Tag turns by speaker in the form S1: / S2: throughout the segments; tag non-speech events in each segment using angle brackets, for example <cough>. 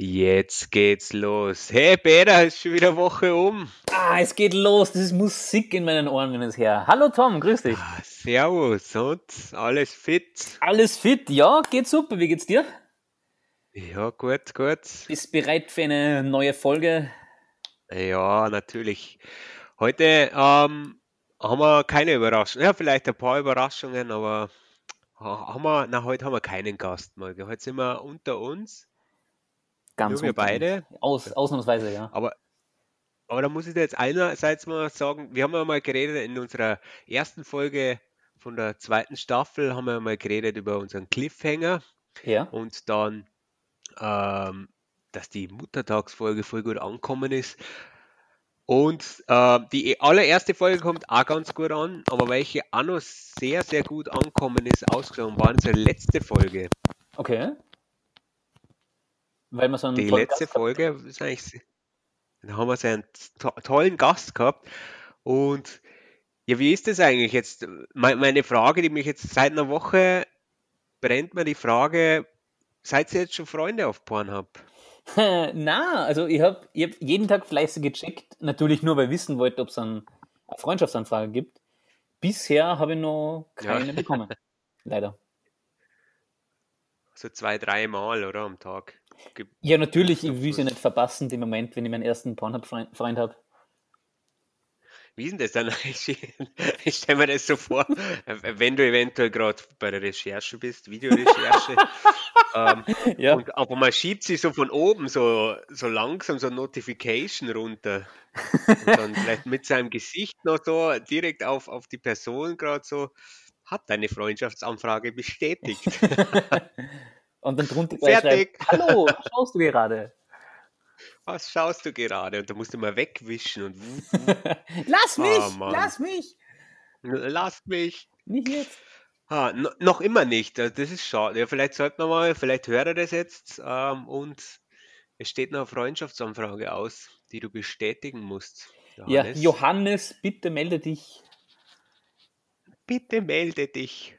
S1: Jetzt geht's los. Hey Peter, ist schon wieder Woche um.
S2: Ah, es geht los. Das ist Musik in meinen Ohren, wenn es her. Hallo Tom, grüß dich.
S1: Ah, servus und alles fit?
S2: Alles fit? Ja, geht super. Wie geht's dir?
S1: Ja, gut, gut.
S2: Bist bereit für eine neue Folge?
S1: Ja, natürlich. Heute ähm, haben wir keine Überraschung. Ja, vielleicht ein paar Überraschungen, aber haben wir, na, heute haben wir keinen Gast mal. Heute sind wir unter uns.
S2: Ganz
S1: wir beide.
S2: Aus, ausnahmsweise, ja.
S1: Aber, aber da muss ich dir jetzt einerseits mal sagen, wir haben ja mal geredet in unserer ersten Folge von der zweiten Staffel, haben wir mal geredet über unseren Cliffhanger.
S2: Ja.
S1: Und dann, ähm, dass die Muttertagsfolge voll gut angekommen ist. Und äh, die allererste Folge kommt auch ganz gut an, aber welche auch noch sehr, sehr gut angekommen ist, ausgeschlagen, war unsere letzte Folge.
S2: Okay. Weil wir so einen
S1: Die letzte
S2: Gast
S1: Folge ist eigentlich, da haben wir so einen to tollen Gast gehabt. Und ja, wie ist das eigentlich jetzt? Me- Meine Frage, die mich jetzt seit einer Woche brennt mir die Frage, seid ihr jetzt schon Freunde auf Pornhub? <laughs>
S2: Na, also ich habe ich hab jeden Tag fleißig gecheckt, natürlich nur, weil ich wissen wollte, ob es eine Freundschaftsanfrage gibt. Bisher habe ich noch
S1: Ja.
S2: keine bekommen. <laughs> Leider.
S1: So zwei, drei Mal, oder? Am Tag. Ge-
S2: Ja, natürlich, ich will sie nicht verpassen, den Moment, wenn ich meinen ersten Pornhub-Freund Freund habe.
S1: Wie ist denn das dann <laughs> eigentlich? Ich stelle mir das so vor, wenn du eventuell gerade bei der Recherche bist, Videorecherche, <laughs> ähm,
S2: Ja.
S1: und aber man schiebt sie so von oben so, so langsam so Notification runter und dann vielleicht mit seinem Gesicht noch so direkt auf, auf die Person gerade so, hat deine Freundschaftsanfrage bestätigt. <laughs>
S2: Und dann drunter schreibt, hallo, was schaust du gerade?
S1: Was schaust du gerade? Und da musst du mal wegwischen und <laughs>
S2: lass mich,
S1: Ah, Mann.
S2: lass mich.
S1: lass mich.
S2: Nicht jetzt.
S1: Ah, no, noch immer nicht. Das ist schade. Ja, vielleicht sollte man mal, vielleicht hört er das jetzt ähm, und es steht noch eine Freundschaftsanfrage aus, die du bestätigen musst.
S2: Ja,
S1: Johannes.
S2: Johannes, bitte melde dich.
S1: Bitte melde dich.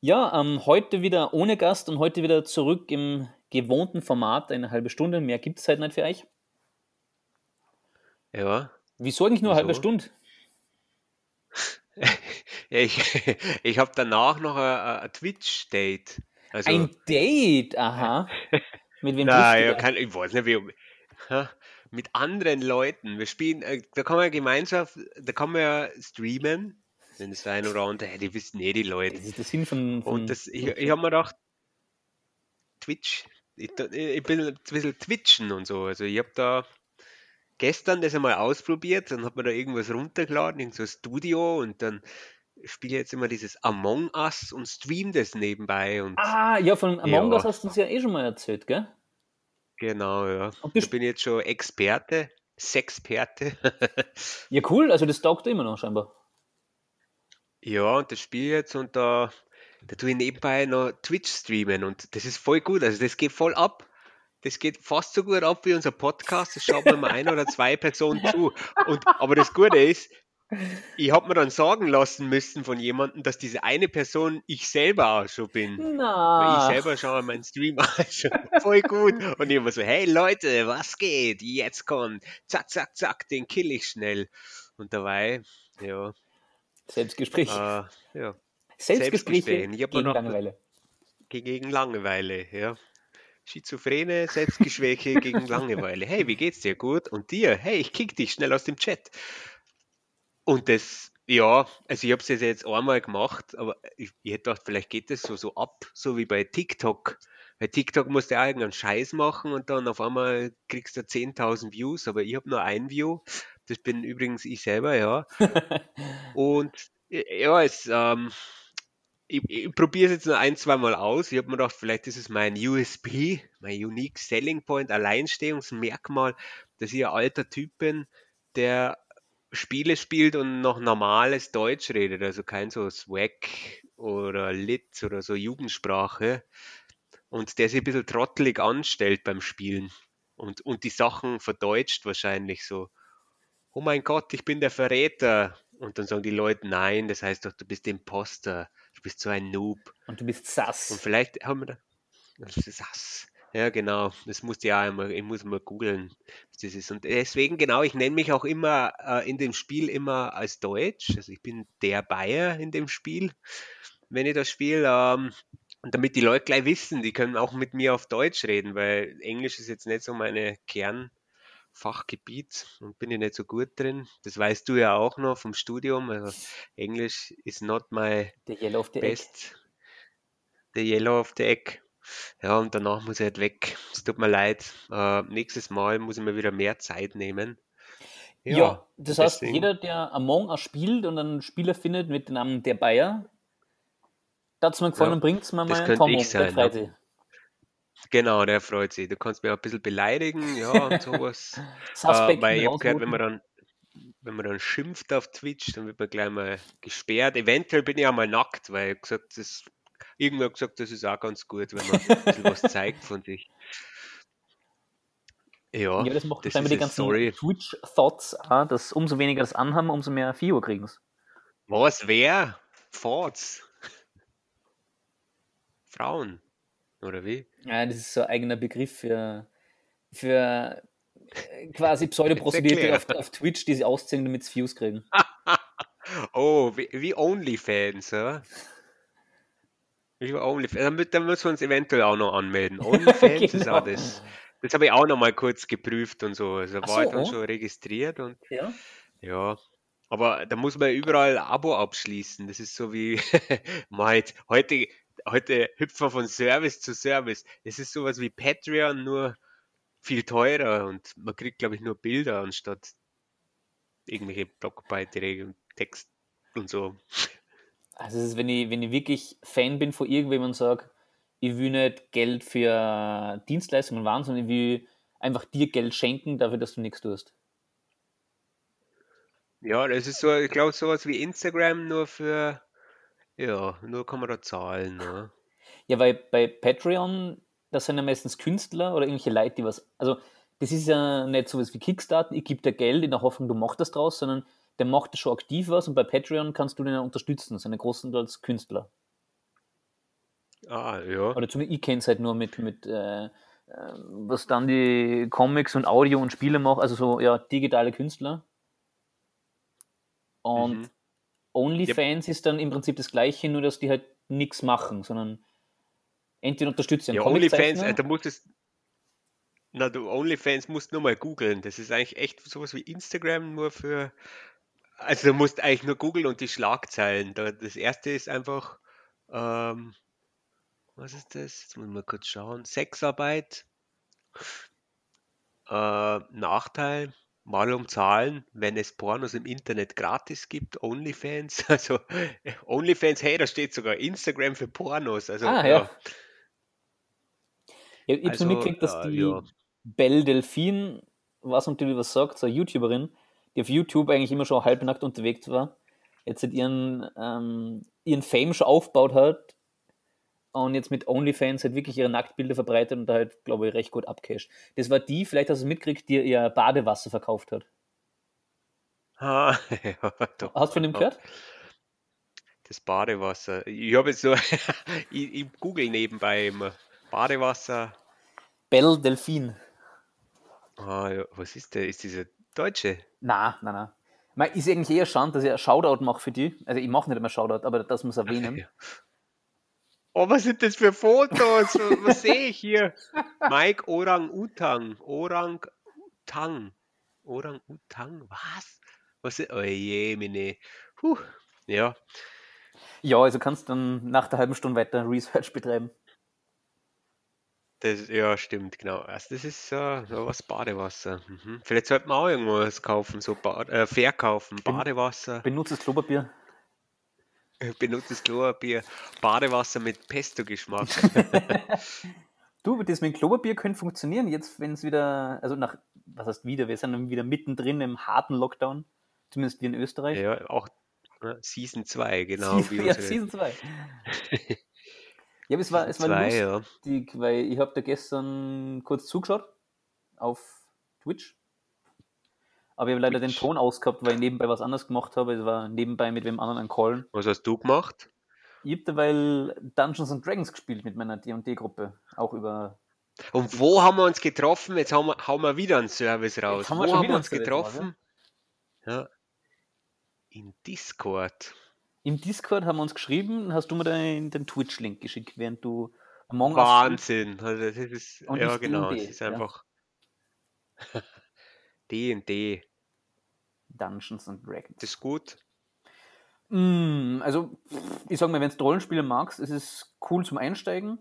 S2: Ja, ähm, heute wieder ohne Gast und heute wieder zurück im gewohnten Format, eine halbe Stunde. Mehr gibt es halt nicht für euch.
S1: Ja.
S2: Wieso eigentlich nur eine halbe? Stunde? <laughs>
S1: Ich ich habe danach noch ein, Twitch-Date. Also,
S2: Ein Date, aha. <laughs> Mit wem du
S1: ja, kann, ich weiß nicht, wie, ha, mit anderen Leuten. Wir spielen, äh, da kann man ja Gemeinschaft, da kann man ja streamen. Wenn es ein oder andere, hey, die wissen eh die Leute.
S2: Das ist der Sinn von, von
S1: Und das, ich, ich habe mir gedacht, Twitch, ich, ich bin ein bisschen twitchen und so. Also ich habe da gestern das einmal ausprobiert, dann hat man da irgendwas runtergeladen, irgend so ein Studio und dann spiele ich jetzt immer dieses Among Us und stream das nebenbei und
S2: Ah, ja, von Among
S1: Ja.
S2: Us hast du uns ja eh schon mal erzählt, gell?
S1: genau, ja. Ich bin jetzt schon Experte, Sexperte. <laughs>
S2: Ja, cool, also das taugt immer noch scheinbar.
S1: Ja, und das spiele ich jetzt und da, da tue ich nebenbei noch Twitch streamen und das ist voll gut. Also das geht voll ab. Das geht fast so gut ab wie unser Podcast. Das schaut mir mal ein oder zwei Personen zu. Und, aber das Gute ist, ich habe mir dann sagen lassen müssen von jemandem, dass diese eine Person ich selber auch schon bin. Weil ich selber schaue meinen Stream <laughs> an, schon voll gut. Und ich immer so, hey Leute, was geht? Jetzt kommt, zack, zack, zack, den kill ich schnell. Und dabei, ja,
S2: Selbstgespräch.
S1: äh, ja.
S2: Selbstgespräche gegen Langeweile.
S1: Ge- Gegen Langeweile, ja. Schizophrene, Selbstgeschwäche <laughs> gegen Langeweile. Hey, wie geht's dir? Gut. Und dir? Hey, ich kick dich schnell aus dem Chat. Und das, ja, also ich habe es jetzt einmal gemacht, aber ich, ich hätte gedacht, vielleicht geht das so, so ab, so wie bei TikTok. Bei TikTok musst du ja irgendeinen Scheiß machen und dann auf einmal kriegst du 10.000 Views, aber ich habe nur ein View. Das bin übrigens ich selber, ja. <laughs> Und äh, ja, es, ähm, ich, ich probiere es jetzt nur ein, zwei Mal aus. Ich habe mir gedacht, vielleicht ist es mein USP, mein Unique Selling Point, Alleinstehungsmerkmal, dass ich ein alter Typ bin, der Spiele spielt und noch normales Deutsch redet, also kein so Swag oder Lit oder so Jugendsprache und der sich ein bisschen trottelig anstellt beim Spielen und, und die Sachen verdeutscht wahrscheinlich so. Oh mein Gott, ich bin der Verräter. Und dann sagen die Leute, nein, das heißt doch, du bist Imposter, du bist so ein Noob.
S2: Und du bist
S1: Und
S2: sass.
S1: vielleicht haben wir da, das ist das. Ja, genau. Das musste ja einmal, ich muss mal googeln, was das ist. Und deswegen, genau, ich nenne mich auch immer äh, in dem Spiel immer als Deutsch. Also ich bin der Bayer in dem Spiel, wenn ich das spiele. Ähm, und damit die Leute gleich wissen, die können auch mit mir auf Deutsch reden, weil Englisch ist jetzt nicht so meine Kernfachgebiet und bin ich nicht so gut drin. Das weißt du ja auch noch vom Studium. Also Englisch is not my
S2: Der Yellow of the Egg.
S1: best. The yellow of the egg. Ja, und danach muss ich halt weg. Es tut mir leid. Äh, nächstes Mal muss ich mir wieder mehr Zeit nehmen.
S2: Ja, das heißt,
S1: deswegen-
S2: jeder, der Among Us spielt und einen Spieler findet mit dem Namen der Bayer, da hat es mir gefallen
S1: Ja,
S2: und bringt es mir mal
S1: könnte
S2: Tomo,
S1: ich
S2: der
S1: ja.
S2: sich.
S1: Genau, der freut sich. Du kannst mich auch ein bisschen beleidigen, ja, und sowas. <laughs> äh, weil ich habe gehört, wenn man dann, wenn man dann schimpft auf Twitch, dann wird man gleich mal gesperrt. Eventuell bin ich auch mal nackt, weil ich gesagt, das, irgendwer hat gesagt, das ist auch ganz gut, wenn man ein bisschen was zeigt von sich. Ja,
S2: Ja, das macht
S1: das
S2: die
S1: es,
S2: ganzen. Twitch-Thoughts auch, dass umso weniger das anhaben, umso mehr Fio kriegen sie.
S1: Was, wer? Thoughts? Frauen, oder wie?
S2: Ja, das ist so ein eigener Begriff für, für äh, quasi <laughs> Pseudoprostituierte auf, auf Twitch, die sie ausziehen, damit sie Views kriegen. <laughs>
S1: Oh, wie, wie OnlyFans, ja? Wie OnlyFans. Da, mü- da müssen wir uns eventuell auch noch anmelden. <laughs> OnlyFans ist
S2: Genau.
S1: auch das. Das habe ich auch noch mal kurz geprüft und so. Also
S2: Ach
S1: war ich dann
S2: so.
S1: schon registriert und
S2: Ja.
S1: ja. Aber da muss man überall ein Abo abschließen. Das ist so wie mal heute, heute hüpfen von Service zu Service. Das ist sowas wie Patreon, nur viel teurer und man kriegt, glaube ich, nur Bilder anstatt irgendwelche Blogbeiträge und Text und so.
S2: Also es ist, wenn ich, wenn ich wirklich Fan bin von irgendwem und sage, ich will nicht Geld für Dienstleistungen wahren, sondern ich will einfach dir Geld schenken dafür, dass du nichts tust.
S1: Ja, das ist so, ich glaube, sowas wie Instagram nur für, ja, nur kann man da zahlen. Ne?
S2: Ja, weil bei Patreon, das sind ja meistens Künstler oder irgendwelche Leute, die was. Also, das ist ja nicht sowas wie Kickstarter, ich gebe dir Geld in der Hoffnung, du machst das draus, sondern der macht schon aktiv was und bei Patreon kannst du den ja unterstützen, seine großen als Künstler.
S1: Ah, ja.
S2: Oder zumindest ich kenne es halt nur mit, mit äh, äh, was dann die Comics und Audio und Spiele machen, also so ja, digitale Künstler. Und
S1: Mhm.
S2: OnlyFans ist dann im Prinzip das gleiche, nur dass die halt nichts machen, sondern entweder unterstützen
S1: Ja, OnlyFans, äh, da musst es, na, du OnlyFans musst nur mal googeln. Das ist eigentlich echt sowas wie Instagram, nur für, also du musst eigentlich nur googeln und die Schlagzeilen. Da, das erste ist einfach, ähm, was ist das? Jetzt muss ich mal kurz schauen. Sexarbeit, äh, Nachteil, mal um Zahlen, wenn es Pornos im Internet gratis gibt, OnlyFans, <laughs> also OnlyFans, hey, da steht sogar Instagram für Pornos, also
S2: Ah,
S1: ja.
S2: ja. Ja, ich habe
S1: Also,
S2: so mitgekriegt, dass
S1: äh,
S2: die
S1: ja.
S2: Belle Delphine, was natürlich was sagt, so eine YouTuberin, die auf YouTube eigentlich immer schon halbnackt unterwegs war, jetzt hat ihren, ähm, ihren Fame schon aufgebaut hat und jetzt mit OnlyFans halt wirklich ihre Nacktbilder verbreitet und da halt, glaube ich, recht gut abcasht. Das war die, vielleicht hast du es mitgekriegt, die ihr Badewasser verkauft hat. <laughs>
S1: Ah, ja, doch.
S2: Hast du von dem gehört?
S1: Das Badewasser. Ich habe jetzt so, <laughs> ich, ich google nebenbei immer. Badewasser.
S2: Belle Delphine.
S1: Ah, ja, was ist der? Ist dieser Deutsche?
S2: Na, na, na. Ist eigentlich eher schade, dass ich ein Shoutout mache für die. Also ich mache nicht mehr Shoutout, aber das muss erwähnen. <laughs>
S1: Ja. Oh, was sind das für Fotos? Was, sehe ich hier? <laughs> Mike Orang-Utang. Orang-Utang. Orang-Utang. Was? Was ist, oh je, meine. Huh. Ja,
S2: Ja, also kannst dann nach der halben Stunde weiter Research betreiben.
S1: das, ja, stimmt, genau. Also das ist äh, so was Badewasser. Mhm. Vielleicht sollte man auch irgendwas kaufen, so Bad, äh, verkaufen. Badewasser.
S2: Benutzt das Klopapier. <laughs>
S1: Benutztes Klopapier. Badewasser mit Pesto-Geschmack. <laughs> <laughs>
S2: Du, das mit dem Klopapier könnte funktionieren, jetzt wenn es wieder, also nach, was heißt wieder, wir sind dann wieder mittendrin im harten Lockdown, zumindest wie in Österreich.
S1: ja, auch ne, Season 2, genau.
S2: Season,
S1: wie
S2: ja, Season 2. ja, aber es war, es war
S1: zwei,
S2: lustig,
S1: ja.
S2: weil ich habe da gestern kurz zugeschaut auf Twitch. Aber ich habe leider den. Ton ausgehabt, weil ich nebenbei was anderes gemacht habe. Es war nebenbei mit wem anderen ein Callen.
S1: Was hast du gemacht?
S2: Ich habe derweil Dungeons and Dragons gespielt mit meiner D&D-Gruppe. Auch über
S1: Und wo haben wir uns getroffen? Jetzt haben wir, hauen wir wieder einen Service raus.
S2: haben wir
S1: wo haben wir uns
S2: Service raus,
S1: getroffen? Ja. In Discord.
S2: Im Discord haben wir uns geschrieben, hast du mir den, den Twitch-Link geschickt, während du Among Us
S1: Wahnsinn. Also das ist,
S2: Und
S1: ja genau,
S2: D&D,
S1: es ist
S2: ja.
S1: einfach <laughs> D&D.
S2: Dungeons and Dragons.
S1: Das ist gut.
S2: Mm, also, ich sag mal, wenn du Rollenspiele magst, ist es cool zum Einsteigen.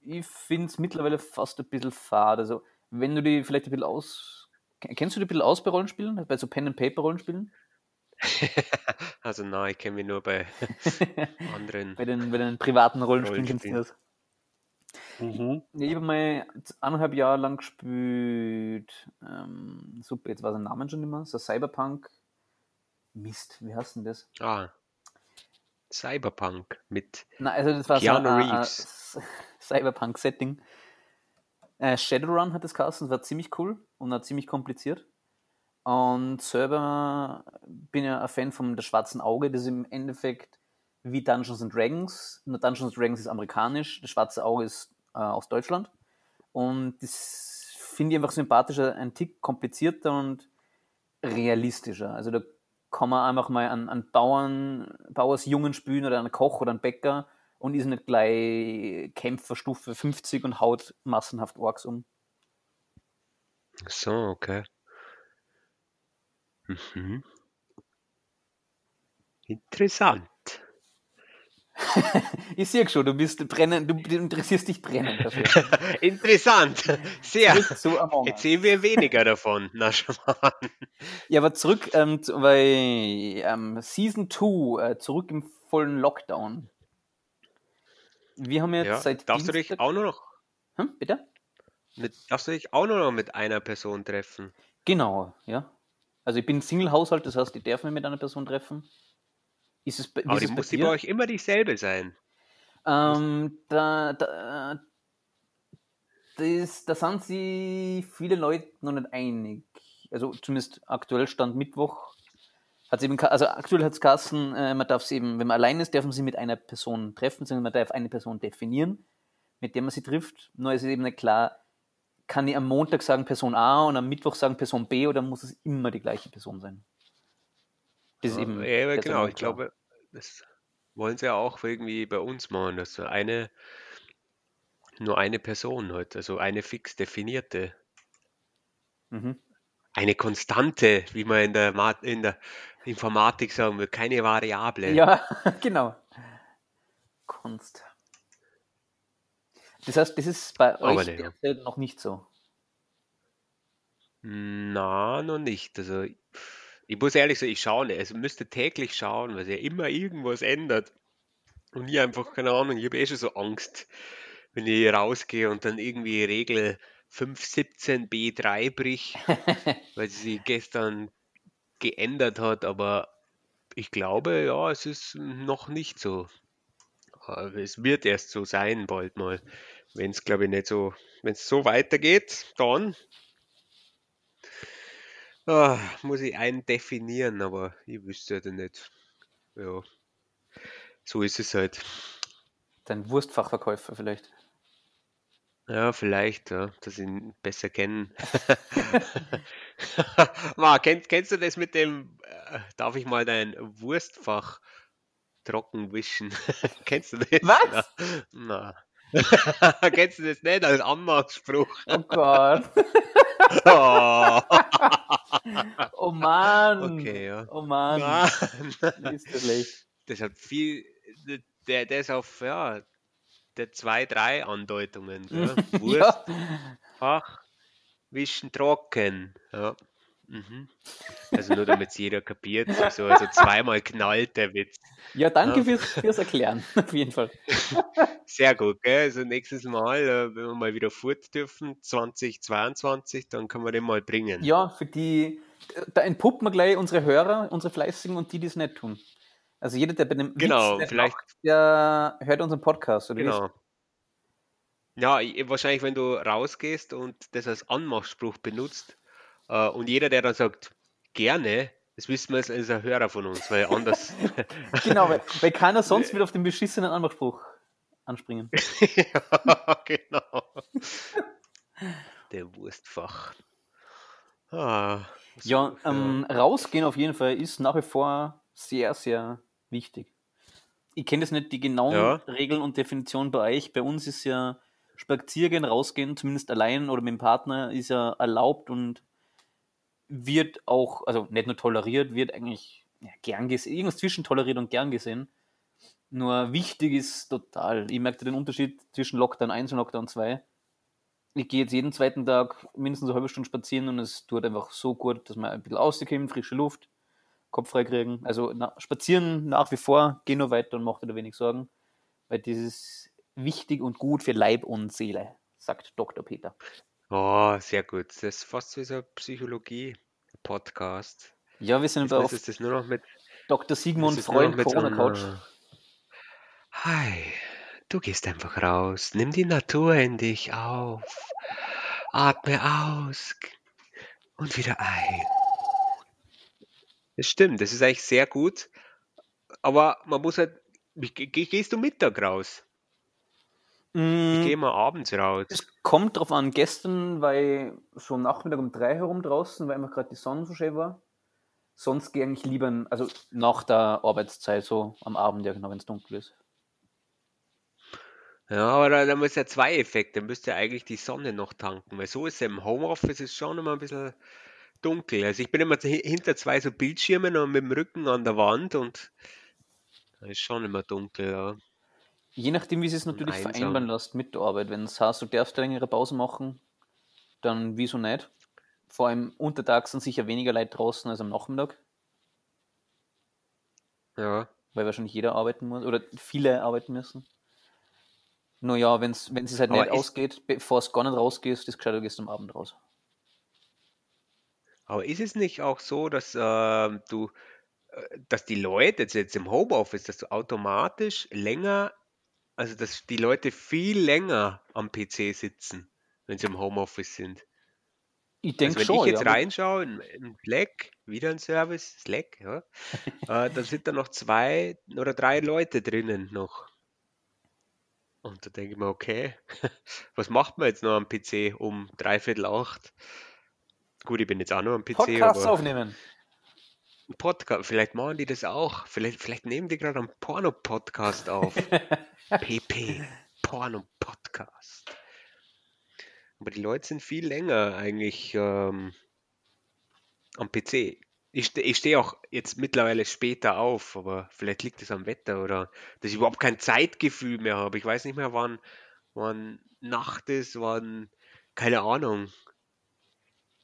S2: Ich finde es mittlerweile fast ein bisschen fad. Also, wenn du die vielleicht ein bisschen aus. Kennst du die ein bisschen aus bei Rollenspielen? Bei so Pen-and-Paper-Rollenspielen? <laughs>
S1: Also nein, ich kenne mich nur bei <laughs> anderen.
S2: Bei den, bei den privaten Rollenspielen kennst du
S1: Rollenspielen.
S2: das.
S1: Mhm.
S2: Ich habe mal eineinhalb Jahre lang gespielt. Ähm, super, jetzt war sein Name schon nicht mehr. So Cyberpunk. Mist, wie heißt denn das?
S1: Ah. Cyberpunk mit
S2: Na, also das war
S1: Keanu
S2: so ein
S1: Reeves. <laughs>
S2: Cyberpunk-Setting. Äh, Shadowrun hat das geheißen, das war ziemlich cool und auch ziemlich kompliziert. Und selber bin ja ein Fan von Der Schwarzen Auge, das ist im Endeffekt wie Dungeons and Dragons. Nur Dungeons and Dragons ist amerikanisch, Das Schwarze Auge ist äh, aus Deutschland. Und das finde ich einfach sympathischer, ein Tick komplizierter und realistischer. Also da kann man einfach mal einen, einen Bauern, Bauersjungen spielen oder einen Koch oder einen Bäcker und ist nicht gleich Kämpferstufe 50 und haut massenhaft Orks um.
S1: So, okay. Mhm. Interessant. <laughs>
S2: Ich sehe schon, du bist brennend, du, interessierst dich brennend dafür. <laughs>
S1: Interessant. Sehr. Jetzt sehen wir weniger davon. Na schon mal.
S2: Ja, aber zurück ähm, bei ähm, Season 2, äh, zurück im vollen Lockdown. Wir haben jetzt
S1: Ja.
S2: seit
S1: Darfst du dich
S2: Dienstag-
S1: auch nur noch
S2: Hm, bitte?
S1: mit, darfst du dich auch nur noch mit einer Person treffen?
S2: Genau, ja. Also ich bin Single-Haushalt, das heißt, ich darf mich mit einer Person treffen. Ist es,
S1: Aber
S2: ist
S1: die
S2: es
S1: muss die bei euch immer dieselbe sein.
S2: Ähm, da, da, das, da sind sich viele Leute noch nicht einig. Also zumindest aktuell stand Mittwoch. Hat's eben, also aktuell hat es Kassen, äh, man darf sie eben, wenn man allein ist, darf man sie mit einer Person treffen, sondern man darf eine Person definieren, mit der man sie trifft. Nur ist es eben nicht klar, kann ich am Montag sagen Person A und am Mittwoch sagen Person B oder muss es immer die gleiche Person sein? Ist
S1: Ja,
S2: eben.
S1: ja, genau, ich glaube, das wollen sie ja auch irgendwie bei uns machen, dass so eine, nur eine Person hat, also eine fix definierte,
S2: Mhm.
S1: eine Konstante, wie man in der, Ma- in der Informatik sagen würde, keine Variable.
S2: Ja, <laughs> genau. Kunst. Das heißt, das ist bei
S1: Aber
S2: euch
S1: ja.
S2: derzeit noch nicht so.
S1: Na, noch nicht. Also, ich muss ehrlich sagen, ich schaue nicht. Also, müsste täglich schauen, weil sich ja immer irgendwas ändert. Und ich einfach, keine Ahnung, ich habe eh schon so Angst, wenn ich rausgehe und dann irgendwie Regel 517 B3 brich, <laughs> weil sie sich gestern geändert hat. Aber ich glaube, ja, es ist noch nicht so. Aber es wird erst so sein, bald mal. Wenn es, glaube ich, nicht so, wenn es so weitergeht, dann Ah, muss ich einen definieren, aber ich wüsste ja nicht. Ja, so ist es halt.
S2: Dein Wurstfachverkäufer vielleicht.
S1: Ja, vielleicht, ja, dass ich ihn besser kennen. Ma, <laughs> <laughs> kennst, kennst du das mit dem, äh, darf ich mal dein Wurstfach trocken wischen? <laughs> Kennst du das?
S2: Was?
S1: Na. Na. Kennst du das nicht als Anmachspruch?
S2: Oh Gott. <laughs>
S1: Oh,
S2: Oh Mann.
S1: okay, ja.
S2: Oh Mann.
S1: Mann.
S2: Ist das schlecht.
S1: Das hat viel, der, der ist auf, ja, der zwei, drei Andeutungen. Ja. <laughs> Wurst,
S2: Ja.
S1: Fach, Wischen, Trocken. Ja. Mhm. Also nur damit es jeder kapiert. So, also zweimal knallt der Witz.
S2: ja, danke
S1: Ja.
S2: fürs, fürs Erklären. <laughs> Auf jeden Fall. <laughs>
S1: Sehr gut, gell? Also nächstes Mal, äh, wenn wir mal wieder fort dürfen, 2022, dann können wir den mal bringen.
S2: Ja, für die, da entpuppen wir gleich unsere Hörer, unsere Fleißigen und die, die es nicht tun. Also jeder, der bei dem
S1: Genau,
S2: Witz
S1: vielleicht-
S2: lacht, der hört unseren Podcast. Oder
S1: Genau. Ja, ich- wahrscheinlich, wenn du rausgehst und das als Anmachspruch benutzt und jeder, der dann sagt, gerne, das wissen wir, ist ein Hörer von uns, weil anders. <laughs>
S2: Genau, weil, weil keiner sonst wird auf den beschissenen Anmachspruch anspringen. <laughs>
S1: ja, genau. Bratewurstfach. Ah,
S2: Ja, ähm, rausgehen auf jeden Fall ist nach wie vor sehr, sehr wichtig. Ich kenne das nicht, die genauen
S1: Ja.
S2: Regeln und Definitionen bei euch. Bei uns ist ja Spaziergehen, rausgehen, zumindest allein oder mit dem Partner, ist ja erlaubt und wird auch, also nicht nur toleriert, wird eigentlich ja, gern gesehen, irgendwas zwischen toleriert und gern gesehen. Nur wichtig ist total, ich merke den Unterschied zwischen Lockdown 1 und Lockdown 2. Ich gehe jetzt jeden zweiten Tag mindestens eine halbe Stunde spazieren und es tut einfach so gut, dass man ein bisschen rauskommt, frische Luft, Kopf frei kriegen. Also na, spazieren nach wie vor, geh nur weiter und mach dir da wenig Sorgen, weil das ist wichtig und gut für Leib und Seele, sagt Dr. Peter.
S1: Oh, sehr gut. Das ist fast wie so ein Psychologie-Podcast.
S2: Ja, wir sind aber auf
S1: ist das nur noch mit,
S2: Dr. Sigmund Freund Corona Couch.
S1: Hi, du gehst einfach raus. Nimm die Natur in dich auf. Atme aus und wieder ein. Das stimmt, das ist eigentlich sehr gut. Aber man muss halt. Gehst du Mittag raus? Ich
S2: Mm,
S1: gehe mal abends raus.
S2: Es kommt drauf an, gestern war ich so am Nachmittag um drei herum draußen, weil einfach gerade die Sonne so schön war. Sonst gehe ich eigentlich lieber, also nach der Arbeitszeit, so am Abend, ja genau, wenn es dunkel ist.
S1: Ja, aber da, da muss ja zwei Effekte. Da müsste ja eigentlich die Sonne noch tanken, weil so ist ja im Homeoffice ist schon immer ein bisschen dunkel. Also ich bin immer hi- hinter zwei so Bildschirmen und mit dem Rücken an der Wand und da ist schon immer dunkel, ja.
S2: Je nachdem, wie sie es natürlich
S1: einsam.
S2: vereinbaren lässt mit der Arbeit. Wenn es heißt, du darfst eine längere Pause machen, dann wieso nicht? Vor allem untertags sind sicher weniger Leute draußen als am Nachmittag,
S1: Ja.
S2: weil wahrscheinlich jeder arbeiten muss oder viele arbeiten müssen. Nur ja, wenn es es halt
S1: Aber
S2: nicht ausgeht, bevor es gar nicht rausgehst, ist gescheit, du gehst am Abend raus.
S1: Aber ist es nicht auch so, dass ähm, du, äh, dass die Leute jetzt, jetzt im Homeoffice, dass du automatisch länger, also dass die Leute viel länger am PC sitzen, wenn sie im Homeoffice sind?
S2: Ich
S1: Also
S2: denke
S1: wenn
S2: schon,
S1: ich jetzt
S2: ja.
S1: reinschaue in, in Slack, wieder ein Service, Slack, ja, <laughs> äh, dann sind da noch zwei oder drei Leute drinnen noch. Und da denke ich mir, okay, <laughs> was macht man jetzt noch am PC um dreiviertel acht? Gut, ich bin jetzt auch noch am PC,
S2: Podcasts aufnehmen.
S1: Ein Podcast, vielleicht machen die das auch. Vielleicht, vielleicht nehmen die gerade einen Porno-Podcast auf. <laughs> PP, Porno-Podcast. Aber die Leute sind viel länger eigentlich ähm, am PC. Ich, ste- ich stehe auch jetzt mittlerweile später auf, aber vielleicht liegt es am Wetter oder dass ich überhaupt kein Zeitgefühl mehr habe. Ich weiß nicht mehr, wann, wann Nacht ist, wann, keine Ahnung.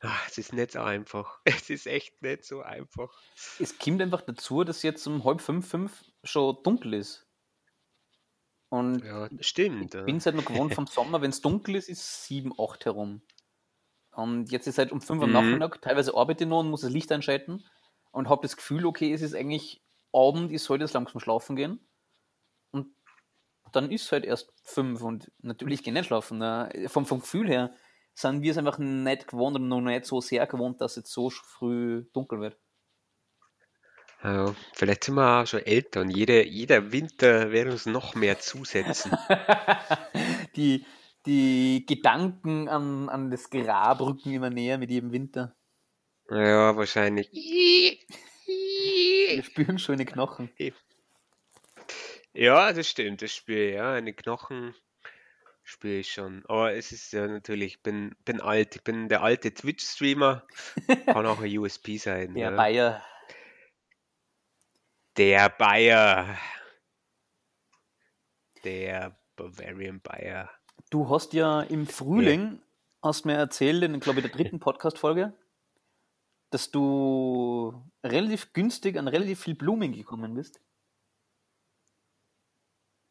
S1: Ah, Es ist nicht so einfach. <laughs> Es ist echt nicht so einfach.
S2: Es kommt einfach dazu, dass jetzt um halb fünf, fünf schon dunkel ist. Und
S1: Ja, stimmt.
S2: ich bin es halt noch gewohnt vom Sommer, wenn es dunkel ist, ist sieben, acht herum. Und jetzt ist halt um fünf am
S1: Mhm.
S2: Nachmittag, teilweise arbeite ich noch und muss das Licht einschalten und habe das Gefühl, okay, es ist eigentlich Abend, ich sollte jetzt langsam schlafen gehen. Und dann ist es halt erst fünf und natürlich gehe ich nicht schlafen. Ne? Vom, vom Gefühl her sind wir es einfach nicht gewohnt und noch nicht so sehr gewohnt, dass es so früh dunkel wird.
S1: Ja, vielleicht sind wir auch schon älter und jede, jeder Winter wird uns noch mehr zusetzen. <laughs>
S2: die, die Gedanken an, an das Grab rücken immer näher mit jedem Winter.
S1: Ja, wahrscheinlich.
S2: Wir spüren schöne Knochen.
S1: Ja, das stimmt, das spüre ich, ja. Eine Knochen spüre ich schon. Aber es ist ja natürlich, ich bin, bin alt, ich bin der alte Twitch-Streamer. <laughs> Kann auch ein USP sein.
S2: Der
S1: ja.
S2: Bayer.
S1: Der Bayer. Der Bavarian Bayer.
S2: Du hast ja im Frühling, hast mir erzählt, in, glaube ich, der dritten <laughs> Podcast-Folge, dass du relativ günstig an relativ viel Blumen gekommen bist.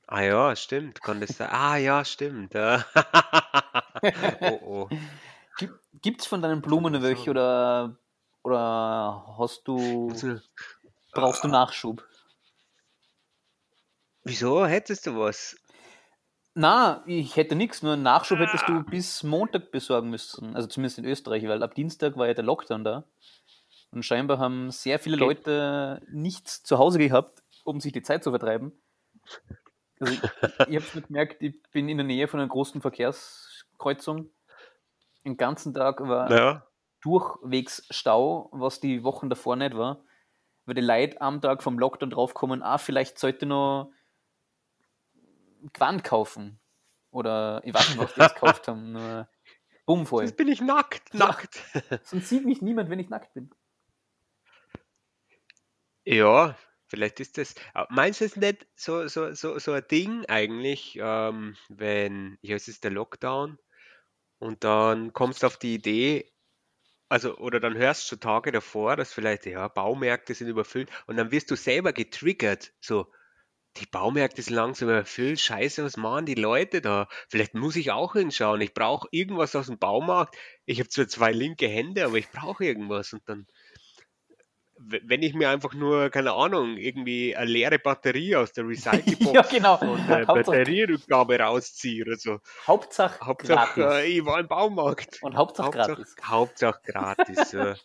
S1: Ah ja, stimmt. Das sein? Ah ja, stimmt. ja. <laughs> Oh oh. <laughs>
S2: Gibt es von deinen Blumen welche oder, oder hast du, brauchst du Nachschub?
S1: Wieso hättest du was?
S2: Na, ich hätte nichts, nur einen Nachschub hättest du bis Montag besorgen müssen. Also zumindest in Österreich, weil ab Dienstag war ja der Lockdown da. Und scheinbar haben sehr viele
S1: Okay.
S2: Leute nichts zu Hause gehabt, um sich die Zeit zu vertreiben. Also ich, ich habe gemerkt, ich bin in der Nähe von einer großen Verkehrskreuzung. Den ganzen Tag war
S1: Ja.
S2: durchwegs Stau, was die Wochen davor nicht war. Weil die Leute am Tag vom Lockdown draufkommen, ah, vielleicht sollte ich noch Gewand kaufen. Oder ich weiß nicht, was die jetzt gekauft haben. Nur bumm voll.
S1: Jetzt bin ich nackt,
S2: Ja.
S1: nackt.
S2: Sonst sieht mich niemand, wenn ich nackt bin.
S1: Ja, vielleicht ist das. aber Meinst du es nicht so, so, so, so ein Ding eigentlich, ähm, wenn, ja, es ist der Lockdown und dann kommst du auf die Idee, also, oder dann hörst du Tage davor, dass vielleicht, ja, Baumärkte sind überfüllt und dann wirst du selber getriggert, so, die Baumärkte sind langsam überfüllt, scheiße, was machen die Leute da? Vielleicht muss ich auch hinschauen, ich brauche irgendwas aus dem Baumarkt. Ich habe zwar zwei linke Hände, aber ich brauche irgendwas und dann wenn ich mir einfach nur, keine Ahnung, irgendwie eine leere Batterie aus der <laughs> Recyclingbox
S2: Ja, genau.
S1: der
S2: Hauptsache,
S1: Batterierückgabe rausziehe oder so.
S2: Hauptsache
S1: Hauptsache,
S2: gratis.
S1: äh, ich war im Baumarkt.
S2: Und Hauptsache
S1: Hauptsache,
S2: gratis.
S1: Hauptsache gratis. <laughs> äh,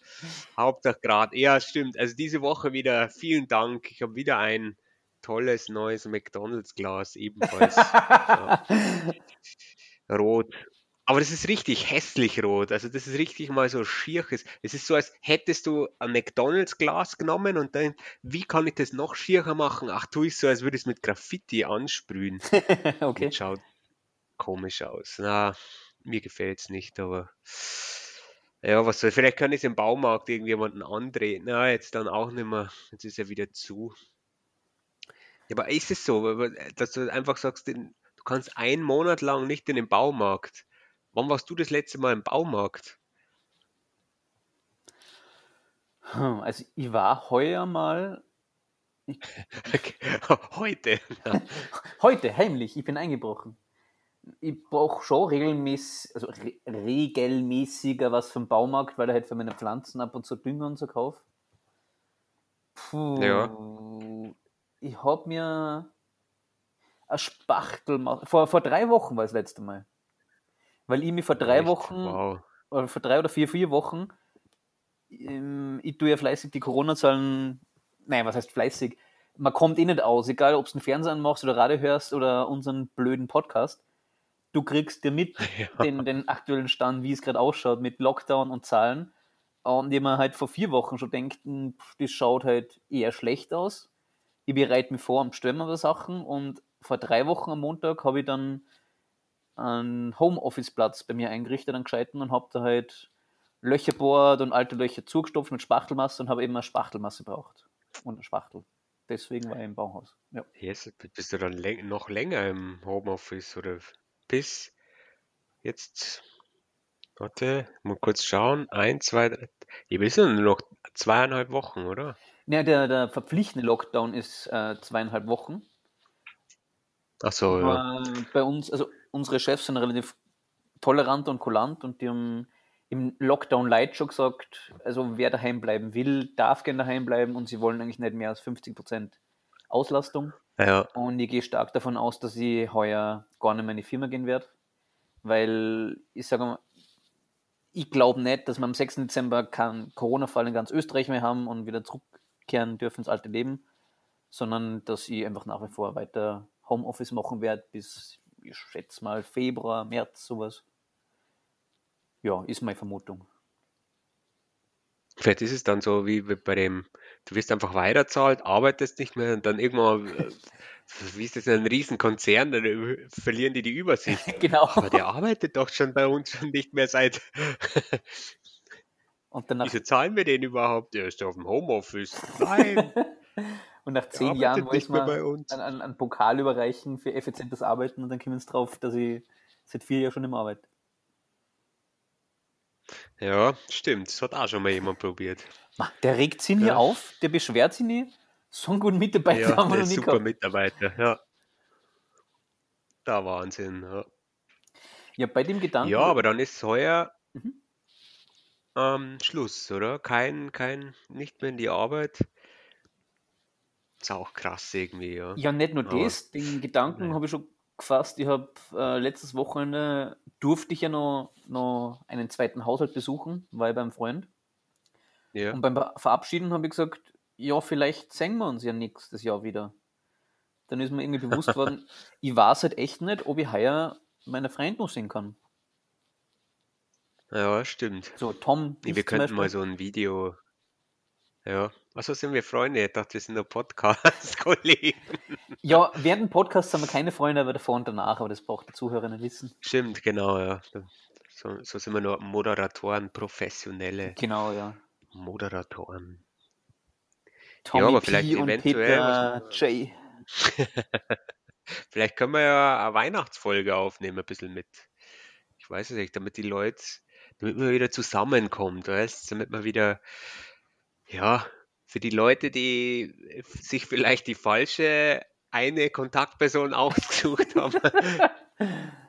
S1: Hauptsache gratis. Ja, stimmt. Also diese Woche wieder vielen Dank. Ich habe wieder ein tolles neues McDonalds-Glas, ebenfalls <laughs> ja, rot. Aber das ist richtig hässlich rot. Also das ist richtig mal so schierches. Es ist so, als hättest du ein McDonalds-Glas genommen und dann, wie kann ich das noch schiercher machen? Ach, tu ich so, als würde ich es mit Graffiti ansprühen. <laughs>
S2: okay.
S1: Das schaut komisch aus. Na, mir gefällt es nicht, aber ja, was soll, vielleicht kann ich es im Baumarkt irgendjemanden andrehen. Na, jetzt dann auch nicht mehr. Jetzt ist er wieder zu. Ja, aber ist es so, dass du einfach sagst, du kannst einen Monat lang nicht in den Baumarkt? Wann warst du das letzte Mal im Baumarkt?
S2: Hm, Also ich war heuer mal, <laughs> <laughs>
S1: Heute. Ja. <laughs>
S2: heute heimlich, ich bin eingebrochen. Ich brauche schon regelmäßig, also re regelmäßiger was vom Baumarkt, weil er halt für meine Pflanzen ab und zu Dünger und so kauft.
S1: Ja.
S2: Puh, ich habe mir ein Spachtel, ma- vor, vor drei Wochen war das letzte Mal. Weil ich mich vor drei
S1: Echt?
S2: Wochen
S1: Wow.
S2: oder vor drei oder vier, vier Wochen, ähm, ich tue ja fleißig die Corona-Zahlen, nein, was heißt fleißig? Man kommt eh nicht aus, egal ob du einen Fernseher machst oder Radio hörst oder unseren blöden Podcast. Du kriegst dir mit <laughs>
S1: Ja.
S2: den, den aktuellen Stand, wie es gerade ausschaut mit Lockdown und Zahlen. Und die man halt vor vier Wochen schon denkt, hm, das schaut halt eher schlecht aus. Ich bereite mich vor und bestelle mir Sachen und vor drei Wochen am Montag habe ich dann einen Homeoffice-Platz bei mir eingerichtet, einen gescheiten und habe da halt Löcher bohrt und alte Löcher zugestopft mit Spachtelmasse und habe eben eine Spachtelmasse braucht. Und eine Spachtel. Deswegen war ich im Bauhaus. Ja.
S1: Yes, bist du dann läng noch länger im Homeoffice oder bis jetzt? Warte, mal kurz schauen. Ein, zwei, drei. Ja, wir sind nur noch zweieinhalb Wochen, oder?
S2: Ja, der, der verpflichtende Lockdown ist äh, zweieinhalb Wochen.
S1: Ach so, ja.
S2: Aber bei uns, also unsere Chefs sind relativ tolerant und kulant und die haben im Lockdown Light schon gesagt, also wer daheim bleiben will, darf gerne daheim bleiben und sie wollen eigentlich nicht mehr als 50% Auslastung.
S1: Ja,
S2: Und ich gehe stark davon aus, dass ich heuer gar nicht mehr in die Firma gehen werde, weil ich sage mal, ich glaube nicht, dass wir am 6. Dezember keinen Corona-Fall in ganz Österreich mehr haben und wieder zurückkehren dürfen ins alte Leben, sondern dass ich einfach nach wie vor weiter Homeoffice machen werde bis, ich schätze mal, Februar, März, sowas. Ja, ist meine Vermutung.
S1: vielleicht ist es dann so wie bei dem, du wirst einfach weiterzahlt, arbeitest nicht mehr und dann irgendwann, äh, wie ist das, ein Riesenkonzern, dann äh, verlieren die die Übersicht. <laughs>
S2: genau.
S1: Aber der arbeitet doch schon bei uns schon nicht mehr seit.
S2: Und dann nach,
S1: Wieso zahlen wir den überhaupt? Der ist auf dem Homeoffice. Nein, <laughs>
S2: und nach zehn Jahren wollte ich mal
S1: bei uns.
S2: einen, einen, einen Pokal überreichen für effizientes Arbeiten und dann kommen sie drauf, dass ich seit vier Jahren schon im Arbeit.
S1: Ja, stimmt. Das hat auch schon mal jemand probiert.
S2: Der regt sich nie
S1: Ja.
S2: auf, der beschwert sich nie. So einen guten Mitarbeiter
S1: Ja,
S2: haben wir
S1: der
S2: noch
S1: ist
S2: nie
S1: super
S2: gehabt.
S1: Mitarbeiter. Ja. Da Wahnsinn. Ja.
S2: Ja, bei dem Gedanken.
S1: ja, aber dann ist heuer
S2: Mhm.
S1: ähm, Schluss, oder? Kein, kein, nicht mehr in die Arbeit. Ist auch krass irgendwie, ja.
S2: Ja, nicht nur
S1: Aber-
S2: das, den Gedanken habe ich schon gefasst. Ich habe äh, letztes Wochenende durfte ich ja noch, noch einen zweiten Haushalt besuchen, war ich beim Freund.
S1: Ja.
S2: Und beim Ver- Verabschieden habe ich gesagt, ja, vielleicht sehen wir uns ja nächstes Jahr wieder. Dann ist mir irgendwie bewusst <laughs> worden, ich weiß halt echt nicht, ob ich heuer meine Freunde noch sehen kann.
S1: Ja, stimmt.
S2: So, Tom,
S1: Nee,
S2: ich
S1: wir könnten mal so ein Video. Ja. Achso, sind wir Freunde? Ich dachte, wir sind nur Podcast-Kollegen.
S2: Ja, während dem Podcast haben wir keine Freunde, aber davor und danach, aber das braucht Zuhörer nicht wissen.
S1: Stimmt, genau, ja. So, so sind wir nur Moderatoren, professionelle
S2: Genau, ja.
S1: Moderatoren.
S2: Tommy
S1: aber
S2: P.
S1: vielleicht
S2: und
S1: eventuell
S2: Peter J. <laughs>
S1: Vielleicht können wir ja eine Weihnachtsfolge aufnehmen, ein bisschen mit. Ich weiß es nicht, damit die Leute, damit man wieder zusammenkommt, weißt, damit man wieder, ja, für die Leute, die sich vielleicht die falsche eine Kontaktperson <laughs> ausgesucht haben <laughs>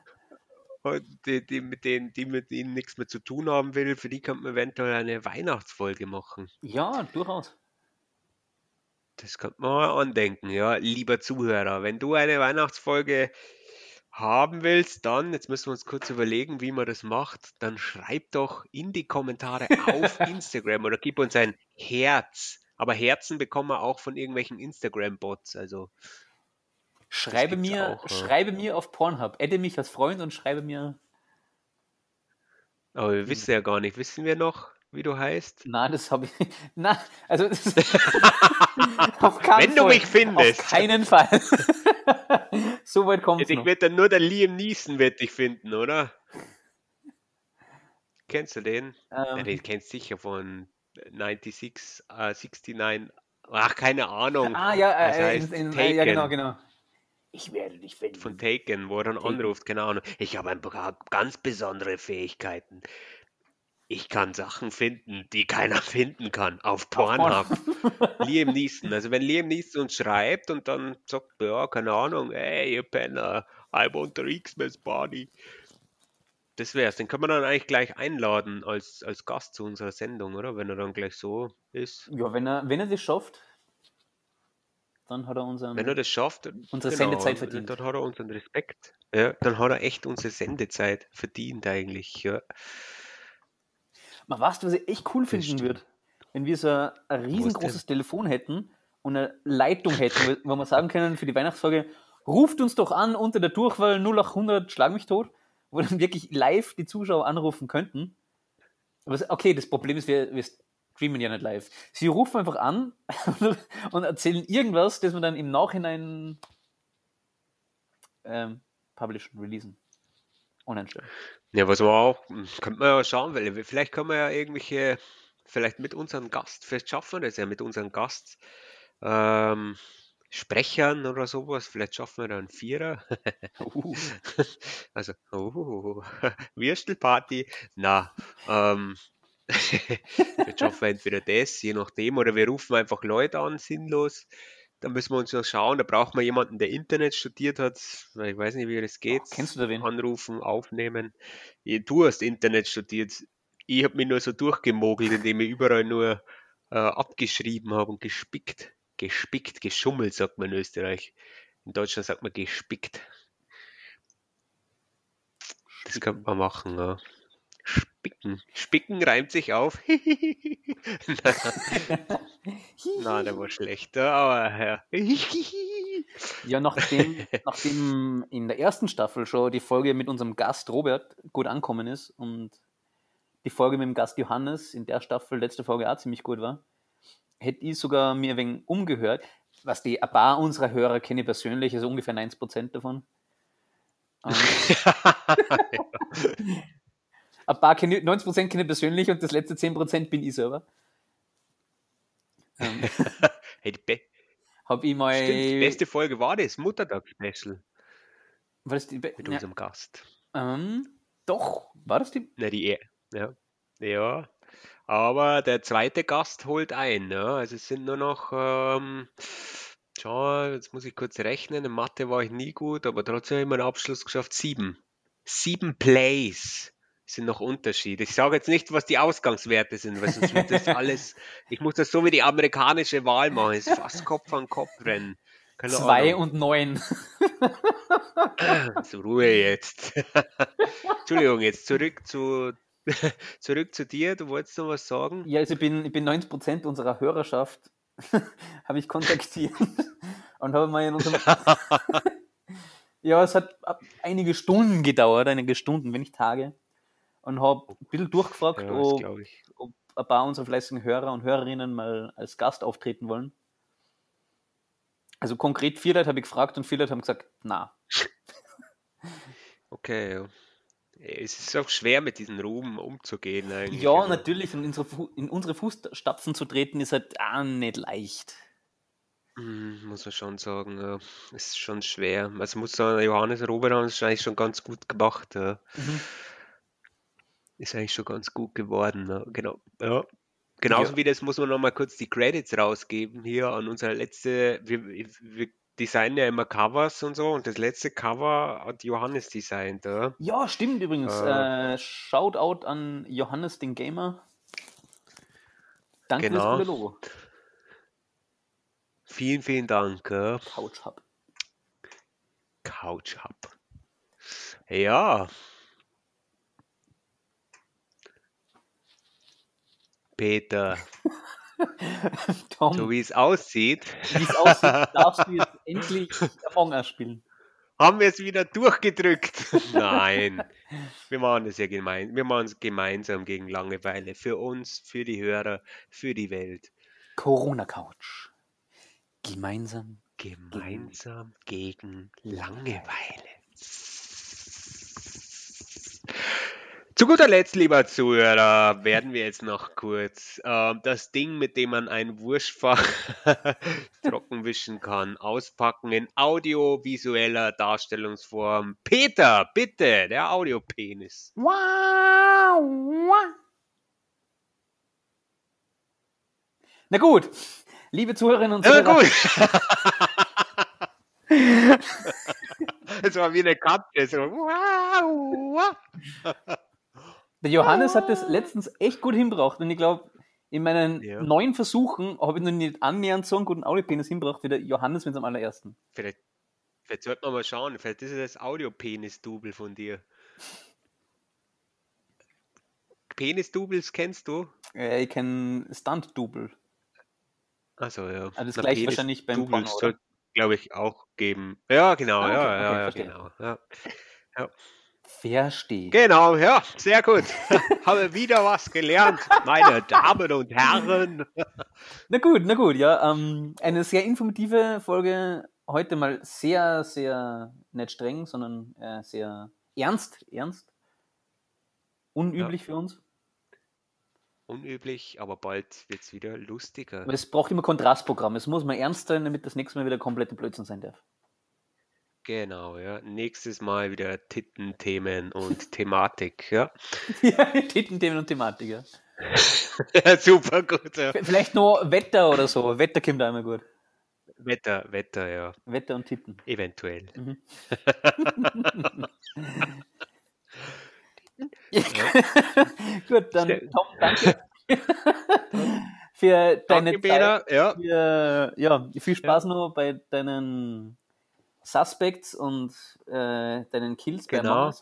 S1: und die, die mit denen, die mit ihnen nichts mehr zu tun haben will, für die könnte man eventuell eine Weihnachtsfolge machen.
S2: Ja, durchaus.
S1: Das könnte man mal andenken, ja. Lieber Zuhörer, wenn du eine Weihnachtsfolge haben willst, dann, jetzt müssen wir uns kurz überlegen, wie man das macht, dann schreib doch in die Kommentare auf <laughs> Instagram oder gib uns ein Herz. Aber Herzen bekommen wir auch von irgendwelchen Instagram-Bots, also
S2: Schreibe mir,
S1: auch, ja.
S2: schreibe mir auf Pornhub. Adde mich als Freund und schreibe mir.
S1: aber wir wissen ja gar nicht, wissen wir noch, wie du heißt?
S2: Na, das habe ich. <laughs> Na, also das <laughs> auf keinen
S1: Wenn du
S2: Fall.
S1: mich findest.
S2: Auf keinen Fall. So weit kommt es
S1: Ich
S2: noch.
S1: wird dann nur der Liam Neeson wird dich finden, oder? Kennst du den?
S2: Ähm,
S1: den kennst du sicher von 96, äh, 69. Ach, keine Ahnung.
S2: ah, ja,
S1: Das
S2: äh,
S1: heißt
S2: in, in, äh, ja, genau, genau. Ich werde dich finden.
S1: Von Taken, wo er dann
S2: Taken.
S1: anruft, keine Ahnung. Ich habe ein paar ganz besondere Fähigkeiten. Ich kann Sachen finden, die keiner <laughs> finden kann. Auf Pornhub. <laughs> Liam Neeson. Also wenn Liam Neeson uns schreibt und dann sagt, ja, keine Ahnung, hey, ihr Penner, I want the Xmas Party. Das wär's. Den kann man dann eigentlich gleich einladen als, als Gast zu unserer Sendung, oder? Wenn er dann gleich so ist.
S2: Ja, wenn er, wenn er das schafft, dann hat er unseren.
S1: Wenn er das schafft,
S2: Unsere
S1: genau,
S2: Sendezeit verdient.
S1: dann hat er unseren Respekt. Ja, dann hat er echt unsere Sendezeit verdient eigentlich. Ja.
S2: Man weißt du, was ich echt cool finden würde? Wenn wir so ein, riesengroßes Telefon hätten und eine Leitung hätten, wo wir sagen können für die Weihnachtsfolge, ruft uns doch an unter der Durchwahl 0800 Schlag mich tot, wo dann wirklich live die Zuschauer anrufen könnten. Aber okay, das Problem ist, wir, wir streamen ja nicht live. Sie rufen einfach an <laughs> und erzählen irgendwas, das wir dann im Nachhinein ähm, publishen, releasen. Stellen.
S1: Ja, was wir auch, hm, könnte man ja schauen, weil wir- vielleicht können wir ja irgendwelche, vielleicht mit unserem Gast, vielleicht schaffen wir das ja mit unserem Gast, ähm, Sprechern oder sowas, vielleicht schaffen wir da einen Vierer.
S2: Uh. <laughs>
S1: Also, oh, Würstelparty, na, ähm, <laughs> wir schaffen entweder das, je nachdem, oder wir rufen einfach Leute an, sinnlos. Da müssen wir uns noch schauen, da braucht man jemanden, der Internet studiert hat, weil ich weiß nicht, wie das geht.
S2: Kennst du da wen?
S1: Anrufen, aufnehmen. Ja, Du hast Internet studiert. Ich habe mich nur so durchgemogelt, indem ich überall nur äh, abgeschrieben habe und gespickt. Gespickt, geschummelt, sagt man in Österreich. In Deutschland sagt man gespickt. Das könnte man machen, ja. Spicken. Spicken reimt sich auf. <laughs> Na, der war schlecht, aber ja. <laughs>
S2: Ja, nachdem, nachdem in der ersten Staffel schon die Folge mit unserem Gast Robert gut ankommen ist und die Folge mit dem Gast Johannes in der Staffel, letzte Folge auch ziemlich gut war, hätte ich sogar mir ein wenig umgehört, was die ein paar unserer Hörer kenne ich persönlich, also ungefähr 90% davon. <laughs> Und ein paar kenne ich, 90% kenne ich persönlich und das letzte 10% bin ich selber. Ähm, <laughs>
S1: Hey, die be
S2: Habe ich mal.
S1: Stimmt, die beste Folge war das, Muttertag-Special
S2: war das die Be
S1: mit
S2: ja,
S1: unserem Gast.
S2: ähm, doch, war das die?
S1: Na, die, E- ja. Ja. Aber der zweite Gast holt ein, ja. Also es sind nur noch, ähm, schau, jetzt muss ich kurz rechnen. In Mathe war ich nie gut, aber trotzdem habe ich meinen Abschluss geschafft. Sieben. Sieben Plays sind noch Unterschied. Ich sage jetzt nicht, was die Ausgangswerte sind, weil sonst wird das <laughs> alles, ich muss das so wie die amerikanische Wahl machen. Es ist fast Kopf an Kopf rennen. Keine
S2: Zwei
S1: Ahnung.
S2: und neun. <laughs>
S1: Zur Ruhe jetzt. <laughs> Entschuldigung, jetzt zurück zu, zurück zu dir. Du wolltest noch was sagen?
S2: Ja, also ich bin, ich bin 90% unserer Hörerschaft habe ich kontaktiert und habe mal in unserem. ja, es hat einige Stunden gedauert, einige Stunden, wenn nicht Tage. Und habe ein bisschen durchgefragt,
S1: Ja,
S2: ob, ob ein paar unserer fleißigen Hörer und Hörerinnen mal als Gast auftreten wollen. Also konkret vier Leute habe ich gefragt und vier Leute haben gesagt, na. <laughs>
S1: Okay, ja. Es ist auch schwer, mit diesem Ruhm umzugehen eigentlich.
S2: Ja,
S1: aber-
S2: natürlich, und in unsere, Fußstapfen zu treten, ist halt auch nicht leicht.
S1: Mm, Muss man schon sagen, ja. Es ist schon schwer. Also muss sagen, Johannes Robert hat es eigentlich schon ganz gut gemacht. Ja.
S2: Mhm.
S1: Ist eigentlich schon ganz gut geworden. Ja. Genau. Ja. Genauso
S2: Ja.
S1: wie das muss man nochmal kurz die Credits rausgeben hier an unsere letzte. Wir, wir designen ja immer Covers und so und das letzte Cover hat Johannes designt. Ja.
S2: Ja, stimmt übrigens.
S1: Äh.
S2: Äh, Shoutout an Johannes, den Gamer. Danke
S1: Genau.
S2: fürs Logo.
S1: Vielen, vielen Dank.
S2: Couch Hub.
S1: Couch Hub. Ja. Peter, <laughs>
S2: Tom,
S1: so wie es aussieht,
S2: wie es aussieht, <laughs> darfst du jetzt endlich Among Us spielen.
S1: haben wir es wieder durchgedrückt. <laughs> Nein, wir machen es ja gemein, wir machen es gemeinsam gegen Langeweile. Für uns, für die Hörer, für die Welt.
S2: Corona Couch. Gemeinsam.
S1: Gemeinsam gegen Langeweile. Zu guter Letzt, lieber Zuhörer, werden wir jetzt noch kurz ähm, das Ding, mit dem man ein Wurschfach <laughs> trocken wischen kann, auspacken in audiovisueller Darstellungsform. Peter, bitte, der Audiopenis.
S2: Wow, wow. Na gut, liebe Zuhörerinnen und Zuhörer.
S1: gut. <laughs> <laughs> Es war wie eine Katze. So. wow, wow.
S2: Der Johannes hat das letztens echt gut hinbracht und ich glaube, in meinen
S1: Ja.
S2: neun Versuchen habe ich noch nicht annähernd so einen guten Audiopenis hinbracht wie der Johannes mit seinem allerersten.
S1: Vielleicht, vielleicht sollten wir mal schauen. Vielleicht ist es das Audio-Penis-Double von dir. Penis-Doubles kennst du?
S2: Äh, ich kenne Stunt-Double.
S1: Also ja.
S2: Also das gleiche wahrscheinlich beim
S1: Penis-Doubles
S2: Porno,
S1: soll, glaube ich, auch geben. Ja, genau,
S2: Ah, okay,
S1: ja,
S2: okay,
S1: ja, ja,
S2: verstehe.
S1: genau. Ja.
S2: Verstehe.
S1: Genau, ja, sehr gut. <laughs> Habe wieder was gelernt, meine Damen und Herren. <laughs>
S2: Na gut, na gut, ja. Ähm, eine sehr informative Folge. Heute mal sehr, sehr nicht streng, sondern äh, sehr ernst, ernst. Unüblich für uns.
S1: Unüblich, aber bald wird es wieder lustiger.
S2: Aber es braucht immer Kontrastprogramm. Es muss mal ernst sein, damit das nächste Mal wieder komplette Blödsinn sein darf.
S1: Genau, ja. Nächstes Mal wieder Titten, Themen und Thematik, ja. <laughs>
S2: ja, Titelthemen und Thematik, ja.
S1: ja <laughs> super gut, ja.
S2: Vielleicht noch Wetter oder so. Wetter kommt da immer gut.
S1: Wetter, Wetter, ja.
S2: Wetter und Titten.
S1: Eventuell.
S2: Mhm. <laughs> Gut, dann Tom, danke für deine
S1: Danke,
S2: Zeit.
S1: Peter. Ja,
S2: Für, ja, viel Spaß noch bei deinen Suspects und äh, deinen Kills
S1: Genau.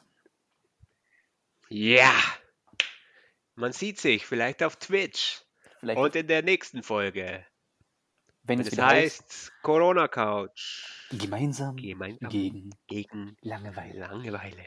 S1: Ja. Man sieht sich vielleicht auf Twitch
S2: Vielleicht,
S1: und in der nächsten Folge.
S2: wenn es heißt,
S1: heißt Corona Couch.
S2: gemeinsam
S1: Gemeinsam
S2: gegen
S1: gegen
S2: Langeweile.
S1: Langeweile.